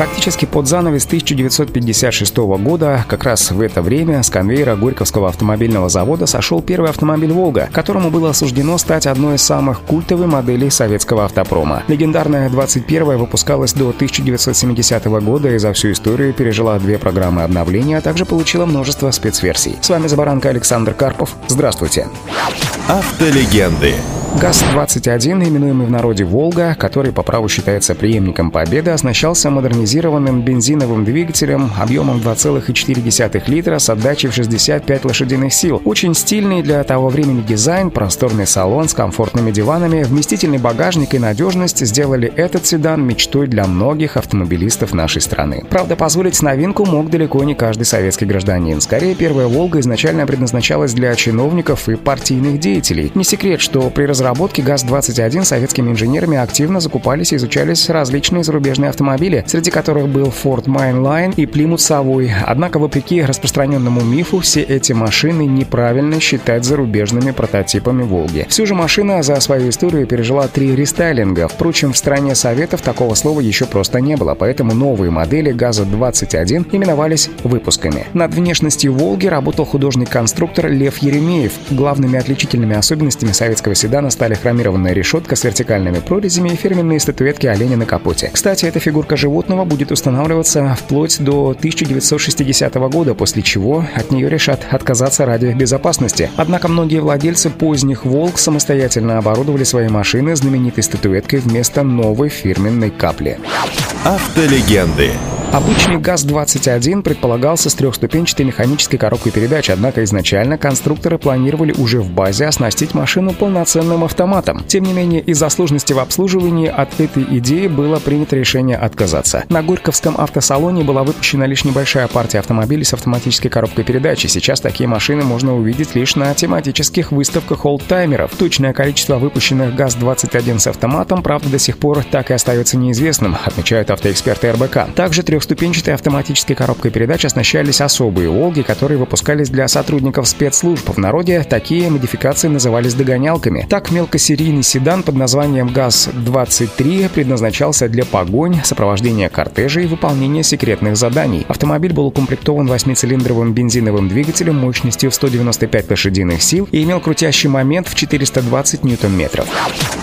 Практически под занавес 1956 года, как раз в это время, с конвейера Горьковского автомобильного завода сошел первый автомобиль «Волга», которому было осуждено стать одной из самых культовых моделей советского автопрома. Легендарная 21-я выпускалась до 1970 года и за всю историю пережила две программы обновления, а также получила множество спецверсий. С вами Забаранка Александр Карпов. Здравствуйте. Автолегенды. ГАЗ-21, именуемый в народе «Волга», который по праву считается преемником «Победы», оснащался модернизированным бензиновым двигателем объемом 2,4 литра с отдачей в 65 лошадиных сил. Очень стильный для того времени дизайн, просторный салон с комфортными диванами, вместительный багажник и надежность сделали этот седан мечтой для многих автомобилистов нашей страны. Правда, позволить новинку мог далеко не каждый советский гражданин. Скорее, первая «Волга» изначально предназначалась для чиновников и партийных деятелей. Не секрет, что при разработке ГАЗ-21 советскими инженерами активно закупались и изучались различные зарубежные автомобили, среди которых был Ford Mainline и Plymouth Savoy. Однако, вопреки распространенному мифу, все эти машины неправильно считать зарубежными прототипами «Волги». Всю же машина за свою историю пережила три рестайлинга. Впрочем, в стране Советов такого слова еще просто не было, поэтому новые модели ГАЗа-21 именовались выпусками. Над внешностью «Волги» работал художник-конструктор Лев Еремеев. Главными отличительными особенностями советского седана стали хромированная решетка с вертикальными прорезями и фирменные статуэтки оленя на капоте. Кстати, эта фигурка животного будет устанавливаться вплоть до 1960 года, после чего от нее решат отказаться ради безопасности. Однако многие владельцы поздних «Волк» самостоятельно оборудовали свои машины знаменитой статуэткой вместо новой фирменной капли. Автолегенды. Обычный ГАЗ-21 предполагался с трехступенчатой механической коробкой передач, однако изначально конструкторы планировали уже в базе оснастить машину полноценным автоматом. Тем не менее, из-за сложности в обслуживании от этой идеи было принято решение отказаться. На Горьковском автосалоне была выпущена лишь небольшая партия автомобилей с автоматической коробкой передач, и сейчас такие машины можно увидеть лишь на тематических выставках олдтаймеров. Точное количество выпущенных ГАЗ-21 с автоматом, правда, до сих пор так и остается неизвестным, отмечают автоэксперты РБК. Также трехступенчатой автоматической коробкой передач оснащались особые «Волги», которые выпускались для сотрудников спецслужб. В народе такие модификации назывались догонялками. Так, мелкосерийный седан под названием ГАЗ-23 предназначался для погонь, сопровождения кортежа и выполнения секретных заданий. Автомобиль был укомплектован восьмицилиндровым бензиновым двигателем мощностью в 195 лошадиных сил и имел крутящий момент в 420 ньютон-метров.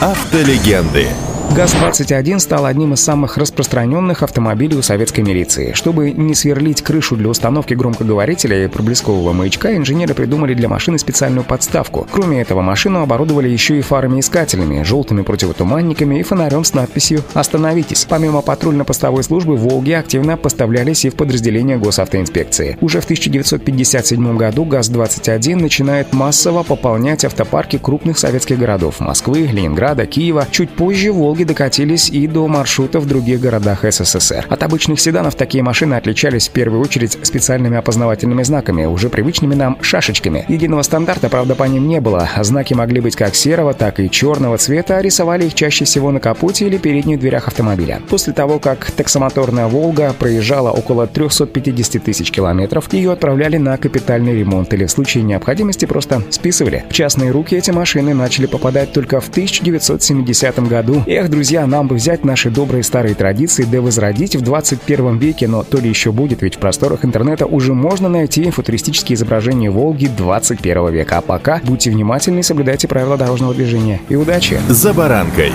Автолегенды. ГАЗ-21 стал одним из самых распространенных автомобилей у советской милиции. Чтобы не сверлить крышу для установки громкоговорителя и проблескового маячка, инженеры придумали для машины специальную подставку. Кроме этого, машину оборудовали еще и фарами-искателями, желтыми противотуманниками и фонарем с надписью «Остановитесь». Помимо патрульно-постовой службы, «Волги» активно поставлялись и в подразделения госавтоинспекции. Уже в 1957 году ГАЗ-21 начинает массово пополнять автопарки крупных советских городов – Москвы, Ленинграда, Киева. Чуть позже «Волги» докатились и до маршрутов в других городах СССР. От обычных седанов такие машины отличались в первую очередь специальными опознавательными знаками, уже привычными нам шашечками. Единого стандарта, правда, по ним не было. Знаки могли быть как серого, так и черного цвета, а рисовали их чаще всего на капоте или передних дверях автомобиля. После того, как таксомоторная «Волга» проезжала около 350 тысяч километров, ее отправляли на капитальный ремонт или в случае необходимости просто списывали. В частные руки эти машины начали попадать только в 1970 году. Эх, друзья, нам бы взять наши добрые старые традиции да возродить в 21 веке, но то ли еще будет, ведь в просторах интернета уже можно найти футуристические изображения Волги 21 века. А пока будьте внимательны и соблюдайте правила дорожного движения. И удачи! «За баранкой».